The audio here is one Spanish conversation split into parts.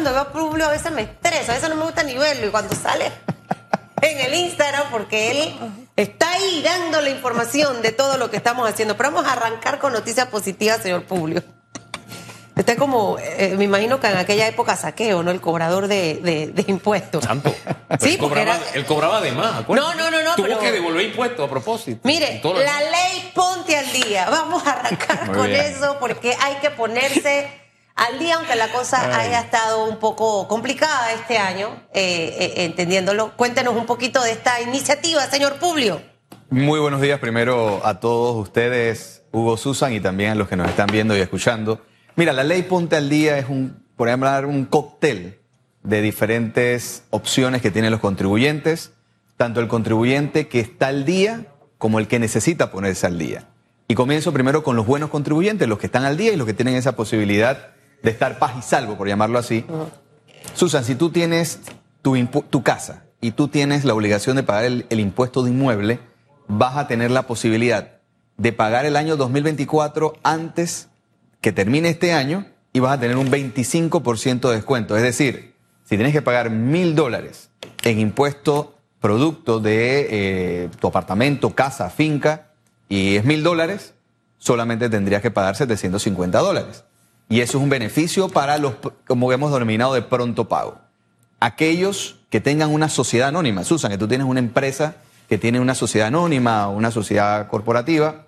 cuando veo a Publio a veces me estresa, a veces no me gusta ni verlo. Y cuando sale en el Instagram, porque él está ahí dando la información de todo lo que estamos haciendo. Pero vamos a arrancar con noticias positivas, señor Publio. Usted como, eh, me imagino que en aquella época saqueo, ¿no? El cobrador de, de, impuestos. Santo. Sí, él cobraba, él cobraba de más. No, no, no, no. Tuvo que devolver impuestos a propósito. Mire, la ley ponte al día. Vamos a arrancar con eso porque hay que ponerse al día, aunque la cosa haya estado un poco complicada este año, eh, eh, entendiéndolo. Cuéntenos un poquito de esta iniciativa, señor Publio. Muy buenos días primero a todos ustedes, Hugo Susan, y también a los que nos están viendo y escuchando. Mira, la ley Ponte al Día es un, por ejemplo, un cóctel de diferentes opciones que tienen los contribuyentes, tanto el contribuyente que está al día como el que necesita ponerse al día. Y comienzo primero con los buenos contribuyentes, los que están al día y los que tienen esa posibilidad de estar paz y salvo, por llamarlo así. Susan, si tú tienes tu, tu, casa y tú tienes la obligación de pagar el, el impuesto de inmueble, vas a tener la posibilidad de pagar el año 2024 antes que termine este año y vas a tener un 25% de descuento. Es decir, si tienes que pagar mil dólares en impuesto producto de eh, tu apartamento, casa, finca, y es mil dólares, solamente tendrías que pagar 750 dólares. Y eso es un beneficio para los, como hemos denominado, de pronto pago. Aquellos que tengan una sociedad anónima, Susan, que tú tienes una empresa que tiene una sociedad anónima o una sociedad corporativa,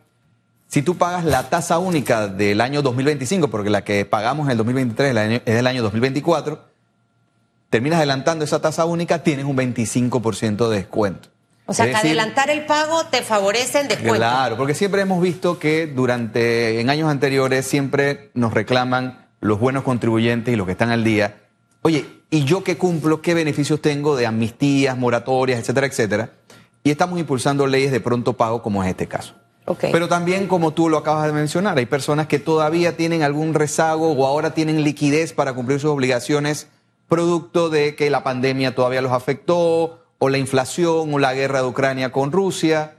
si tú pagas la tasa única del año 2025, porque la que pagamos en el 2023 es del año 2024, terminas adelantando esa tasa única, tienes un 25% de descuento. O sea, que adelantar el pago te favorece en descuento. Claro, porque siempre hemos visto que durante, en años anteriores, siempre nos reclaman los buenos contribuyentes y los que están al día. Oye, ¿y yo qué cumplo? ¿Qué beneficios tengo de amnistías, moratorias, etcétera, etcétera? Y estamos impulsando leyes de pronto pago, como es este caso. Pero también, como tú lo acabas de mencionar, hay personas que todavía tienen algún rezago o ahora tienen liquidez para cumplir sus obligaciones producto de que la pandemia todavía los afectó o la inflación o la guerra de Ucrania con Rusia.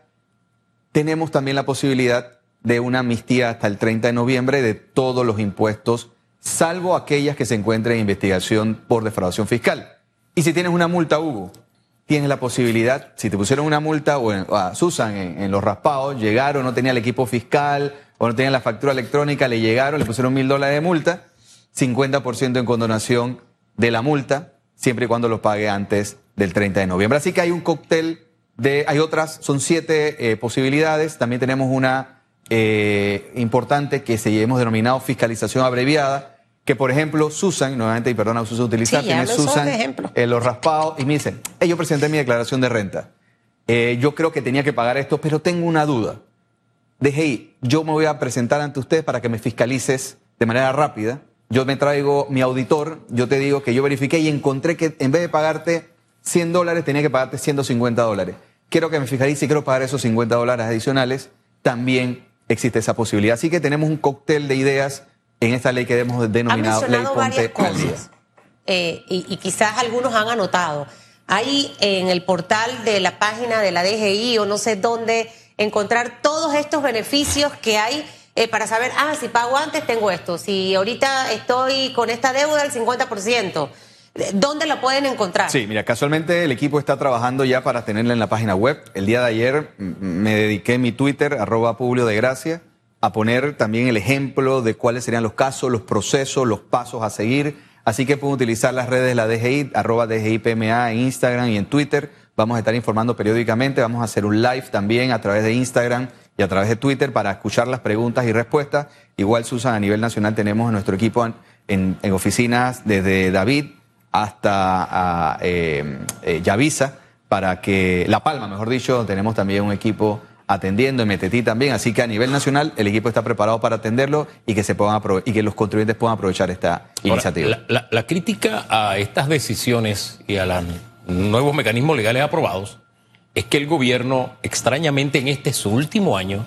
Tenemos también la posibilidad de una amnistía hasta el 30 de noviembre de todos los impuestos, salvo aquellas que se encuentren en investigación por defraudación fiscal. Y si tienes una multa, Hugo, tienes la posibilidad, si te pusieron una multa o a Susan en, los raspados, llegaron, no tenía el equipo fiscal o no tenía la factura electrónica, le llegaron, le pusieron mil dólares de multa, 50% en condonación de la multa, siempre y cuando lo pague antes del 30 de noviembre. Así que hay un cóctel de, hay otras, son siete eh, posibilidades, también tenemos una eh, importante que se hemos denominado fiscalización abreviada, que por ejemplo Susan, nuevamente, y perdona, Susan utilizar, tiene Susan eh, los raspados y me dice, yo presenté mi declaración de renta, eh, yo creo que tenía que pagar esto, pero tengo una duda. Deje yo me voy a presentar ante usted para que me fiscalices de manera rápida. Yo me traigo mi auditor, yo te digo que yo verifiqué y encontré que en vez de pagarte 100 dólares, tenía que pagarte 150 dólares. Quiero que me fiscalice y quiero pagar esos 50 dólares adicionales. También existe esa posibilidad. Así que tenemos un cóctel de ideas en esta ley que hemos denominado Ley Ponte cosas, eh, y, quizás algunos han anotado. Hay en el portal de la página de la DGI o no sé dónde encontrar todos estos beneficios que hay eh, para saber, ah, si pago antes tengo esto, si ahorita estoy con esta deuda el 50%. ¿Dónde lo pueden encontrar? Sí, mira, casualmente el equipo está trabajando ya para tenerla en la página web. El día de ayer me dediqué mi Twitter, arroba Publio de Gracia, a poner también el ejemplo de cuáles serían los casos, los procesos, los pasos a seguir. Así que pueden utilizar las redes de la DGI, arroba DGIPMA en Instagram y en Twitter. Vamos a estar informando periódicamente. Vamos a hacer un live también a través de Instagram y a través de Twitter para escuchar las preguntas y respuestas. Igual, Susan, a nivel nacional tenemos nuestro equipo en, oficinas desde David hasta eh, eh, Yavisa, para que, La Palma, mejor dicho, tenemos también un equipo atendiendo, MTT también, así que a nivel nacional el equipo está preparado para atenderlo y que se puedan y que los contribuyentes puedan aprovechar esta iniciativa. La, crítica a estas decisiones y a los nuevos mecanismos legales aprobados es que el gobierno, extrañamente en este su último año,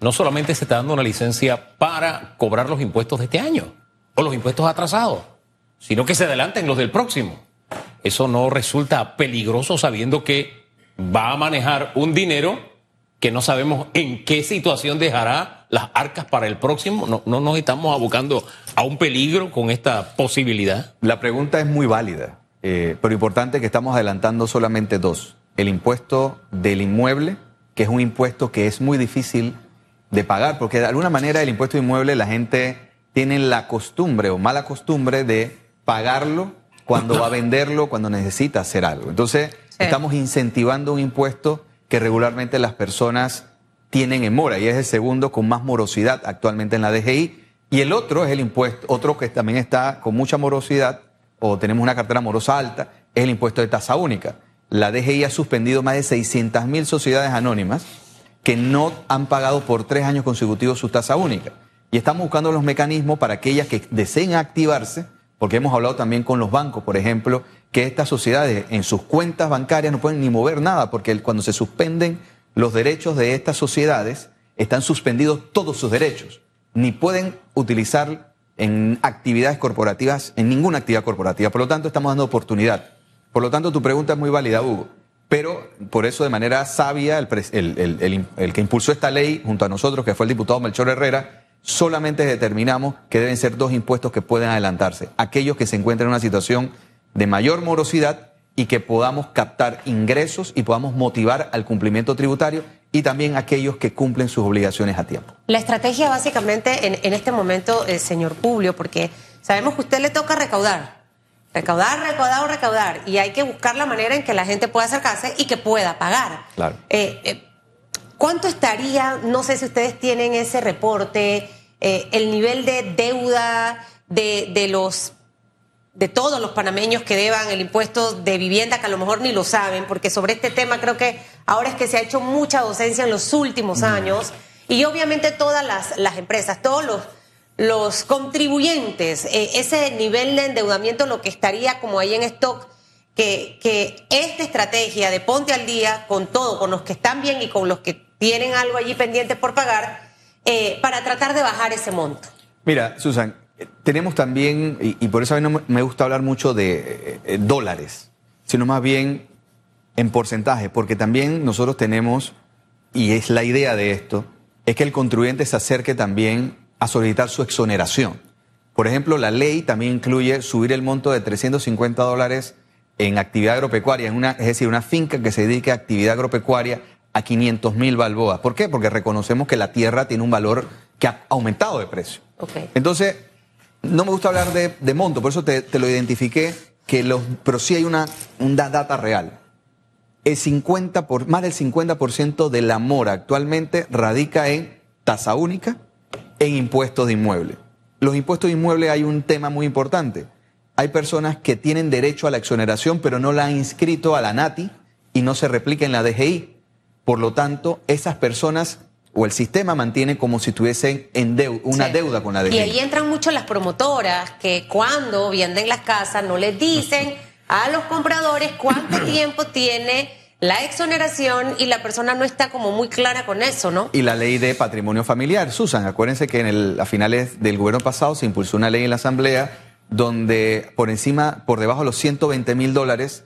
no solamente se está dando una licencia para cobrar los impuestos de este año o los impuestos atrasados, sino que se adelanten los del próximo. Eso no resulta peligroso sabiendo que va a manejar un dinero que no sabemos en qué situación dejará las arcas para el próximo. No, no nos estamos abocando a un peligro con esta posibilidad. La pregunta es muy válida, eh, pero importante que estamos adelantando solamente dos. El impuesto del inmueble, que es un impuesto que es muy difícil de pagar, porque de alguna manera el impuesto de inmueble la gente tiene la costumbre o mala costumbre de pagarlo cuando va a venderlo, cuando necesita hacer algo. Entonces, estamos incentivando un impuesto que regularmente las personas tienen en mora y es el segundo con más morosidad actualmente en la DGI. Y el otro es el impuesto, otro que también está con mucha morosidad o tenemos una cartera morosa alta, es el impuesto de tasa única. La DGI ha suspendido más de 600 mil sociedades anónimas que no han pagado por tres años consecutivos su tasa única. Y estamos buscando los mecanismos para aquellas que deseen activarse, porque hemos hablado también con los bancos, por ejemplo, que estas sociedades en sus cuentas bancarias no pueden ni mover nada, porque cuando se suspenden los derechos de estas sociedades, están suspendidos todos sus derechos. Ni pueden utilizar en actividades corporativas, en ninguna actividad corporativa. Por lo tanto, estamos dando oportunidad. Por lo tanto, tu pregunta es muy válida, Hugo. Pero por eso, de manera sabia, el, el que impulsó esta ley junto a nosotros, que fue el diputado Melchor Herrera, solamente determinamos que deben ser dos impuestos que pueden adelantarse. Aquellos que se encuentran en una situación de mayor morosidad y que podamos captar ingresos y podamos motivar al cumplimiento tributario y también aquellos que cumplen sus obligaciones a tiempo. La estrategia básicamente en, este momento, eh, señor Publio, porque sabemos que a usted le toca recaudar, recaudar, recaudar, recaudar, y hay que buscar la manera en que la gente pueda acercarse y que pueda pagar. Claro. Eh, eh, ¿Cuánto estaría, no sé si ustedes tienen ese reporte, el nivel de deuda de, de los de todos los panameños que deban el impuesto de vivienda, que a lo mejor ni lo saben, porque sobre este tema creo que ahora es que se ha hecho mucha docencia en los últimos años, y obviamente todas las, las empresas, todos los, los contribuyentes, eh, ese nivel de endeudamiento lo que estaría como ahí en stock, que, que esta estrategia de ponte al día con todo, con los que están bien y con los que tienen algo allí pendiente por pagar, eh, para tratar de bajar ese monto. Mira, Susan, tenemos también, y, por eso a mí no me gusta hablar mucho de eh, eh, dólares, sino más bien en porcentaje, porque también nosotros tenemos, y es la idea de esto, es que el contribuyente se acerque también a solicitar su exoneración. Por ejemplo, la ley también incluye subir el monto de 350 dólares en actividad agropecuaria, es decir, una finca que se dedique a actividad agropecuaria a 500 mil balboas. ¿Por qué? Porque reconocemos que la tierra tiene un valor que ha aumentado de precio. Entonces, no me gusta hablar de, monto, por eso te, lo identifiqué, que los, pero sí hay una, data real. El 50 por, más del 50% de la mora actualmente radica en tasa única, en impuestos de inmueble. Los impuestos de inmueble hay un tema muy importante. Hay personas que tienen derecho a la exoneración, pero no la han inscrito a la NATI y no se replica en la DGI. Por lo tanto, esas personas o el sistema mantiene como si tuviesen en una deuda con la DGI. Y ahí entran mucho las promotoras que cuando venden las casas no les dicen a los compradores cuánto tiempo tiene la exoneración y la persona no está como muy clara con eso, ¿no? Y la ley de patrimonio familiar. Susan, acuérdense que en el, a finales del gobierno pasado se impulsó una ley en la Asamblea donde por encima, por debajo de los 120 mil dólares,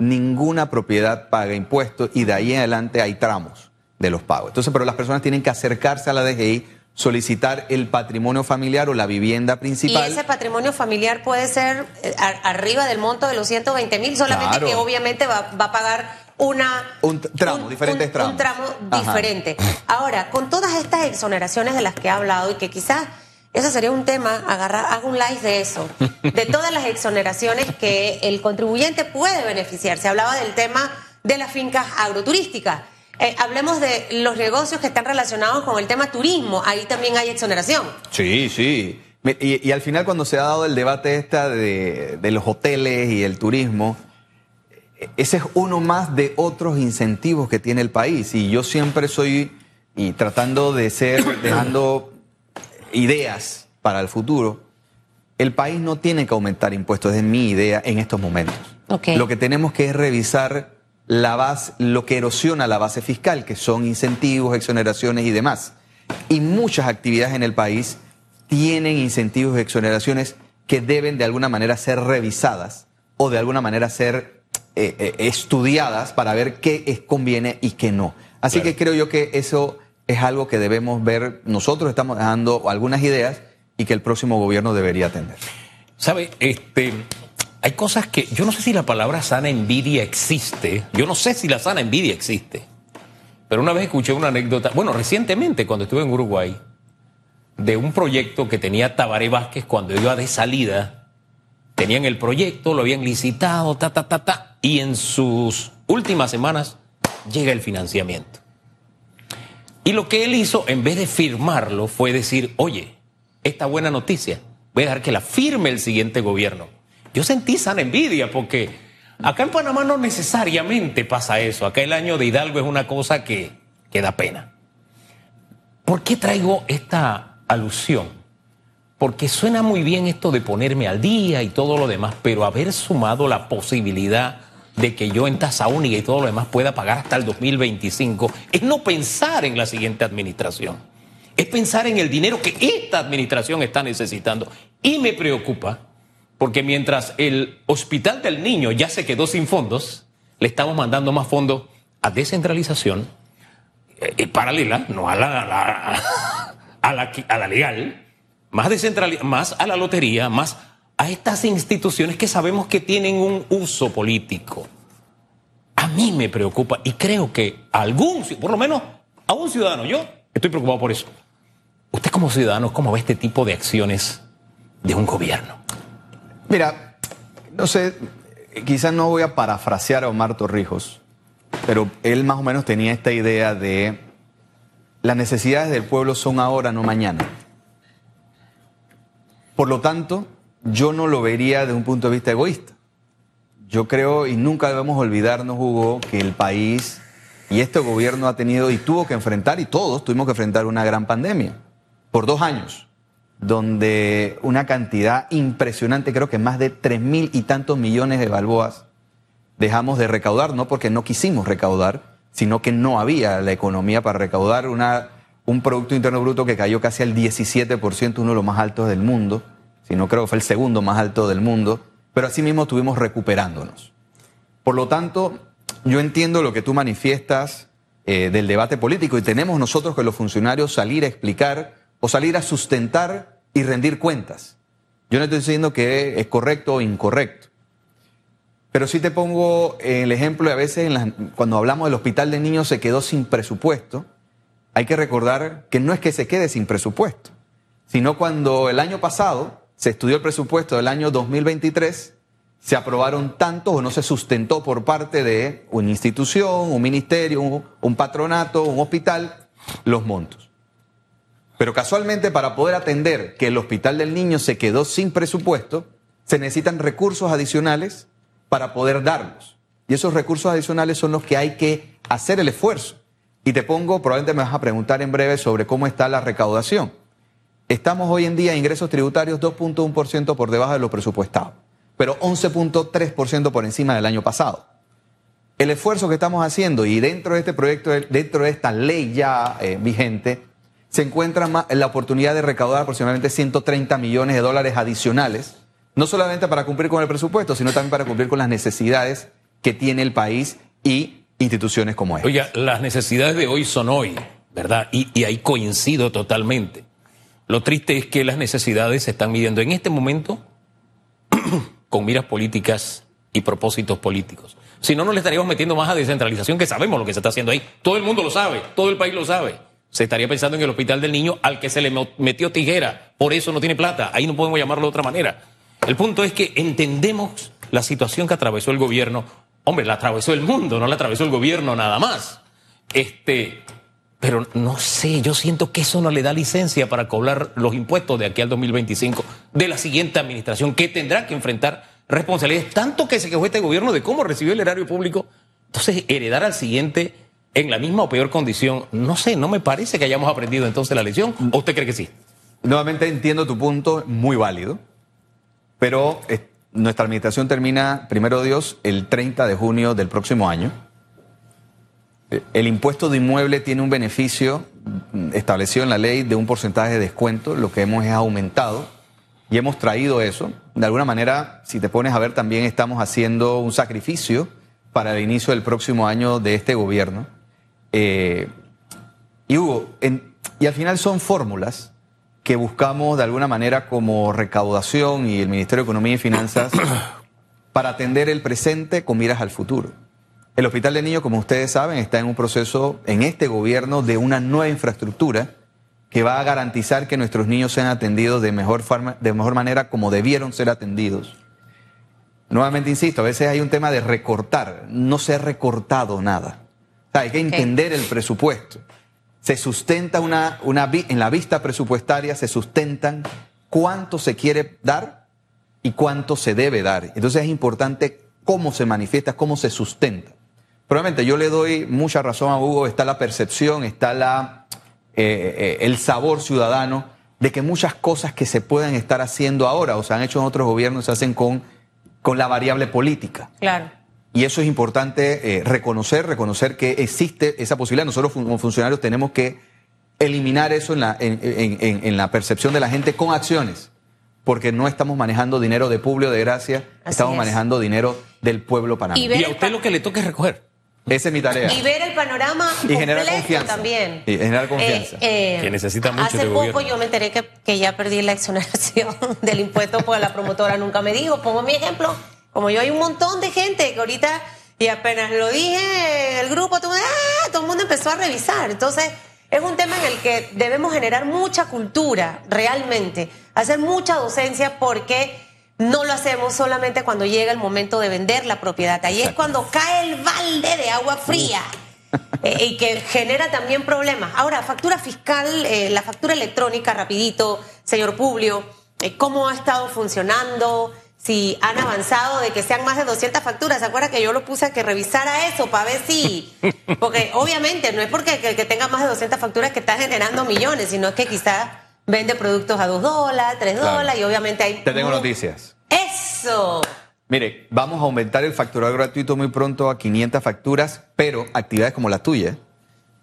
ninguna propiedad paga impuestos y de ahí en adelante hay tramos de los pagos. Entonces, pero las personas tienen que acercarse a la DGI, solicitar el patrimonio familiar o la vivienda principal. Y ese patrimonio familiar puede ser eh, arriba del monto de los 120 mil, solamente que obviamente va, a pagar una... Un tramo, diferentes tramos. Un tramo diferente. Ahora, con todas estas exoneraciones de las que he hablado y que quizás... Ese sería un tema, agarrar, hago un live de eso, de todas las exoneraciones que el contribuyente puede beneficiar. Se hablaba del tema de las fincas agroturísticas. Eh, hablemos de los negocios que están relacionados con el tema turismo. Ahí también hay exoneración. Sí, sí. Y, al final cuando se ha dado el debate esta de, los hoteles y el turismo, ese es uno más de otros incentivos que tiene el país. Y yo siempre soy, y tratando de ser, dejando ideas para el futuro, el país no tiene que aumentar impuestos, es mi idea en estos momentos. Lo que tenemos que es revisar la base, lo que erosiona la base fiscal, que son incentivos, exoneraciones y demás. Y muchas actividades en el país tienen incentivos y exoneraciones que deben de alguna manera ser revisadas o de alguna manera ser eh, eh, estudiadas para ver qué es, conviene y qué no. Así que creo yo que eso es algo que debemos ver. Nosotros estamos dando algunas ideas y que el próximo gobierno debería atender. ¿Sabe? Este, hay cosas que yo no sé si la palabra sana envidia existe. Yo no sé si la sana envidia existe. Pero una vez escuché una anécdota, bueno, recientemente cuando estuve en Uruguay, de un proyecto que tenía Tabaré Vázquez cuando iba de salida. Tenían el proyecto, lo habían licitado, ta, ta, ta, ta, y en sus últimas semanas llega el financiamiento. Y lo que él hizo, en vez de firmarlo, fue decir, oye, esta buena noticia, voy a dejar que la firme el siguiente gobierno. Yo sentí sana envidia porque acá en Panamá no necesariamente pasa eso. Acá el año de Hidalgo es una cosa que, que da pena. ¿Por qué traigo esta alusión? Porque suena muy bien esto de ponerme al día y todo lo demás, pero haber sumado la posibilidad de que yo en tasa única y todo lo demás pueda pagar hasta el 2025 es no pensar en la siguiente administración. Es pensar en el dinero que esta administración está necesitando. Y me preocupa porque mientras el Hospital del Niño ya se quedó sin fondos, le estamos mandando más fondos a descentralización eh, paralela, no a la, a la, a la legal, más, más a la lotería, más a estas instituciones que sabemos que tienen un uso político. A mí me preocupa y creo que algún, por lo menos a un ciudadano, yo estoy preocupado por eso. Usted como ciudadano, ¿cómo ve este tipo de acciones de un gobierno? Mira, no sé, quizás no voy a parafrasear a Omar Torrijos, pero él más o menos tenía esta idea de las necesidades del pueblo son ahora, no mañana. Por lo tanto, yo no lo vería de un punto de vista egoísta. Yo creo, y nunca debemos olvidarnos, Hugo, que el país y este gobierno ha tenido y tuvo que enfrentar, y todos tuvimos que enfrentar una gran pandemia, por dos años, donde una cantidad impresionante, creo que más de tres mil y tantos millones de balboas, dejamos de recaudar, no porque no quisimos recaudar, sino que no había la economía para recaudar una, un Producto Interno Bruto que cayó casi al 17%, uno de los más altos del mundo no creo que fue el segundo más alto del mundo, pero asimismo estuvimos recuperándonos. Por lo tanto, yo entiendo lo que tú manifiestas eh, del debate político y tenemos nosotros que los funcionarios salir a explicar o salir a sustentar y rendir cuentas. Yo no estoy diciendo que es correcto o incorrecto. Pero sí te pongo el ejemplo de a veces cuando hablamos del hospital de niños se quedó sin presupuesto. Hay que recordar que no es que se quede sin presupuesto, sino cuando el año pasado se estudió el presupuesto del año 2023, se aprobaron tantos o no se sustentó por parte de una institución, un ministerio, un, patronato, un hospital, los montos. Pero casualmente para poder atender que el hospital del niño se quedó sin presupuesto, se necesitan recursos adicionales para poder darlos. Y esos recursos adicionales son los que hay que hacer el esfuerzo. Y te pongo, probablemente me vas a preguntar en breve sobre cómo está la recaudación. Estamos hoy en día ingresos tributarios 2.1% por debajo de lo presupuestado, pero 11.3% por encima del año pasado. El esfuerzo que estamos haciendo y dentro de este proyecto, dentro de esta ley ya eh, vigente, se encuentra la oportunidad de recaudar aproximadamente 130 millones de dólares adicionales, no solamente para cumplir con el presupuesto, sino también para cumplir con las necesidades que tiene el país y instituciones como esta. Oiga, las necesidades de hoy son hoy, ¿verdad? Y ahí coincido totalmente. Lo triste es que las necesidades se están midiendo en este momento con miras políticas y propósitos políticos. Si no, nos le estaríamos metiendo más a descentralización, que sabemos lo que se está haciendo ahí. Todo el mundo lo sabe, todo el país lo sabe. Se estaría pensando en el hospital del niño al que se le metió tijera, por eso no tiene plata. Ahí no podemos llamarlo de otra manera. El punto es que entendemos la situación que atravesó el gobierno. Hombre, la atravesó el mundo, no la atravesó el gobierno nada más. Este, pero no sé, yo siento que eso no le da licencia para cobrar los impuestos de aquí al 2025 de la siguiente administración, que tendrá que enfrentar responsabilidades, tanto que se quejó este gobierno de cómo recibió el erario público. Entonces, heredar al siguiente en la misma o peor condición, no sé, no me parece que hayamos aprendido entonces la lección, ¿o usted cree que sí? Nuevamente entiendo tu punto, muy válido, pero nuestra administración termina, primero Dios, el 30 de junio del próximo año. El impuesto de inmueble tiene un beneficio establecido en la ley de un porcentaje de descuento, lo que hemos es aumentado y hemos traído eso. De alguna manera, si te pones a ver, también estamos haciendo un sacrificio para el inicio del próximo año de este gobierno. Eh, y Hugo, en- y al final son fórmulas que buscamos de alguna manera como recaudación y el Ministerio de Economía y Finanzas para atender el presente con miras al futuro. El Hospital de Niños, como ustedes saben, está en un proceso en este gobierno de una nueva infraestructura que va a garantizar que nuestros niños sean atendidos de mejor, forma, de mejor manera como debieron ser atendidos. Nuevamente insisto, a veces hay un tema de recortar. No se ha recortado nada. O sea, hay que entender el presupuesto. Se sustenta una, en la vista presupuestaria, se sustentan cuánto se quiere dar y cuánto se debe dar. Entonces es importante cómo se manifiesta, cómo se sustenta. Probablemente yo le doy mucha razón a Hugo, está la percepción, está la, eh, eh, el sabor ciudadano de que muchas cosas que se pueden estar haciendo ahora o se han hecho en otros gobiernos se hacen con, con la variable política. Claro. Y eso es importante eh, reconocer, reconocer que existe esa posibilidad. Nosotros como funcionarios tenemos que eliminar eso en la, en, en- en- en la percepción de la gente con acciones, porque no estamos manejando dinero de Publio de Gracia, Así estamos es. manejando dinero del pueblo panameño. Y Y a usted lo que le toca es recoger. Esa es mi tarea. Y ver el panorama Y generar confianza. también. Y generar confianza. Que necesita mucho Hace este poco gobierno. yo me enteré que, que ya perdí la exoneración del impuesto porque la promotora nunca me dijo. Pongo mi ejemplo. Como yo hay un montón de gente que ahorita, y apenas lo dije el grupo, todo, ¡ah! todo el mundo empezó a revisar. Entonces, es un tema en el que debemos generar mucha cultura, realmente. Hacer mucha docencia porque no lo hacemos solamente cuando llega el momento de vender la propiedad. Ahí es cuando cae el balde de agua fría. Eh, y que genera también problemas. Ahora, factura fiscal, eh, la factura electrónica, rapidito, señor Publio, eh, ¿cómo ha estado funcionando? Si han avanzado de que sean más de 200 facturas. ¿Se acuerda que yo lo puse a que revisara eso para ver si... Porque obviamente no es porque el que tenga más de 200 facturas que está generando millones, sino es que quizás vende productos a 2 dólares, 3 Claro. dólares y obviamente hay... Te tengo noticias. ¡Eso! Mire, vamos a aumentar el facturado gratuito muy pronto a 500 facturas, pero actividades como la tuya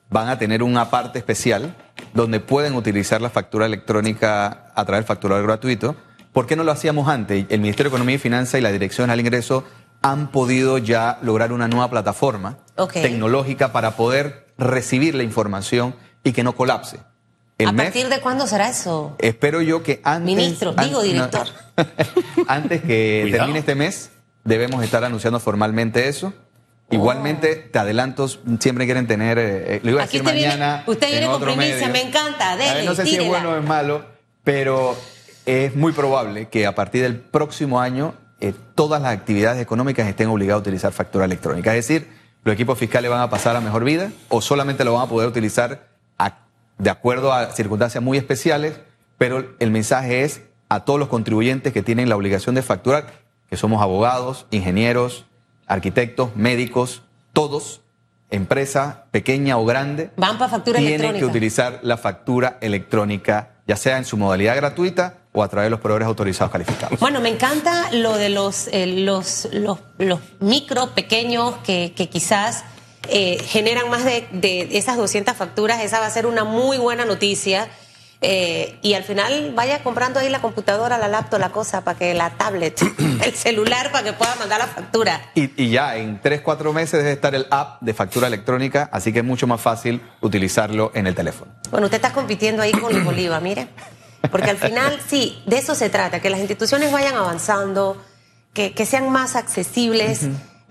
van a tener una parte especial donde pueden utilizar la factura electrónica a través del facturado gratuito. ¿Por qué no lo hacíamos antes? El Ministerio de Economía y Finanzas y la Dirección al Ingreso han podido ya lograr una nueva plataforma tecnológica para poder recibir la información y que no colapse. El ¿A partir de cuándo será eso? Espero yo que antes. Ministro, digo director. antes que Cuidado. termine este mes, debemos estar anunciando formalmente eso. Igualmente, te adelanto, siempre quieren tener. eh, eh, lo iba a Aquí decir usted viene- mañana. usted viene en con primicia, medio. me encanta, A ver, dele, no sé si es bueno o es malo, pero es muy probable que a partir del próximo año eh, todas las actividades económicas estén obligadas a utilizar factura electrónica. Es decir, los equipos fiscales van a pasar a mejor vida o solamente lo van a poder utilizar de acuerdo a circunstancias muy especiales, pero el mensaje es a todos los contribuyentes que tienen la obligación de facturar, que somos abogados, ingenieros, arquitectos, médicos, todos, empresa pequeña o grande, Van para factura tienen electrónica. que utilizar la factura electrónica, ya sea en su modalidad gratuita o a través de los proveedores autorizados calificados. Bueno, me encanta lo de los, eh, los, los, los micro, pequeños, que, que quizás eh, generan más de, de esas 200 facturas. Esa va a ser una muy buena noticia. Eh, y al final vaya comprando ahí la computadora, la laptop, la cosa, para que la tablet, el celular, para que pueda mandar la factura. Y, y ya en 3, 4 meses debe estar el app de factura electrónica, así que es mucho más fácil utilizarlo en el teléfono. Bueno, usted está compitiendo ahí con Oliva, mire. Porque al final, sí, de eso se trata, que las instituciones vayan avanzando, que, que sean más accesibles,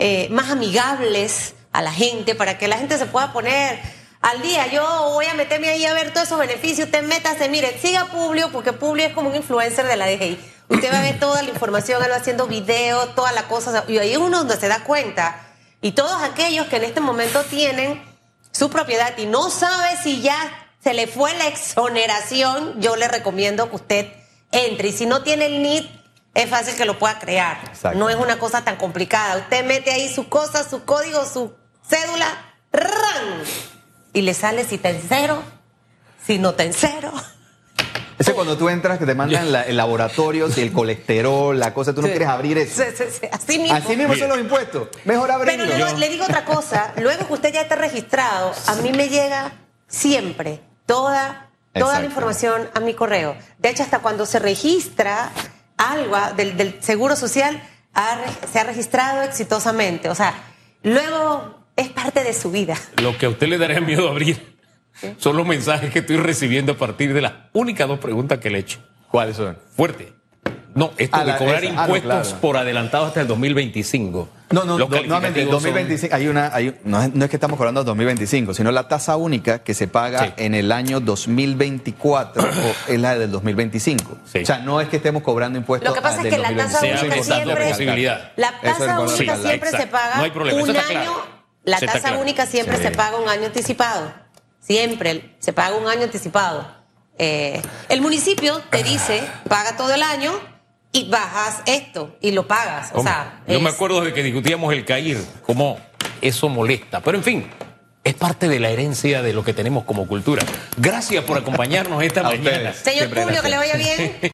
eh, más amigables a la gente, para que la gente se pueda poner al día. Yo voy a meterme ahí a ver todos esos beneficios. Usted métase, mire, siga Publio, porque Publio es como un influencer de la DGI. Usted va a ver toda la información, él va haciendo videos, todas las cosas, y ahí es uno donde se da cuenta. Y todos aquellos que en este momento tienen su propiedad y no sabe si ya se le fue la exoneración, yo le recomiendo que usted entre. Y si no tiene el NIT, es fácil que lo pueda crear. Exacto. No es una cosa tan complicada. Usted mete ahí su cosa, su código, su cédula, ¡ran! Y le sale si está en cero, si no está en cero. Ese cuando tú entras que te mandan el laboratorio, si el colesterol, la cosa, tú no quieres abrir eso. Sí, sí, sí, Así mismo. Así mismo son los impuestos. Mejor Pero abrirlo. le, le digo otra cosa, luego que usted ya está registrado, a mí me llega siempre toda, toda la información a mi correo. De hecho, hasta cuando se registra algo del, Seguro Social, se ha registrado exitosamente. O sea, luego es parte de su vida. Lo que a usted le daría miedo abrir son los mensajes que estoy recibiendo a partir de las únicas dos preguntas que le he hecho. ¿Cuáles son? Fuerte. No, esto Ah, de la- cobrar esa. Ah, no, impuestos claro. por adelantado hasta el 2025. No, no, no, son- 2025, hay una, hay, no, es, no es que estamos hablando de 2025, sino la tasa única que se paga Sí. en el año 2024 o es la del 2025. Sí. O sea, no es que estemos cobrando impuestos Lo que pasa es que la tasa 2025. Se ha única siempre. la tasa única siempre se paga No hay problema, un año. La tasa claro. única siempre Sí. se paga un año anticipado. Siempre se paga un año anticipado. Eh, el municipio te dice, paga todo el año y bajas esto y lo pagas. O Hombre, sea, yo me acuerdo de que discutíamos el CAIR, cómo eso molesta. Pero en fin, es parte de la herencia de lo que tenemos como cultura. Gracias por acompañarnos esta A mañana. ustedes. Señor Tulio, que le vaya bien.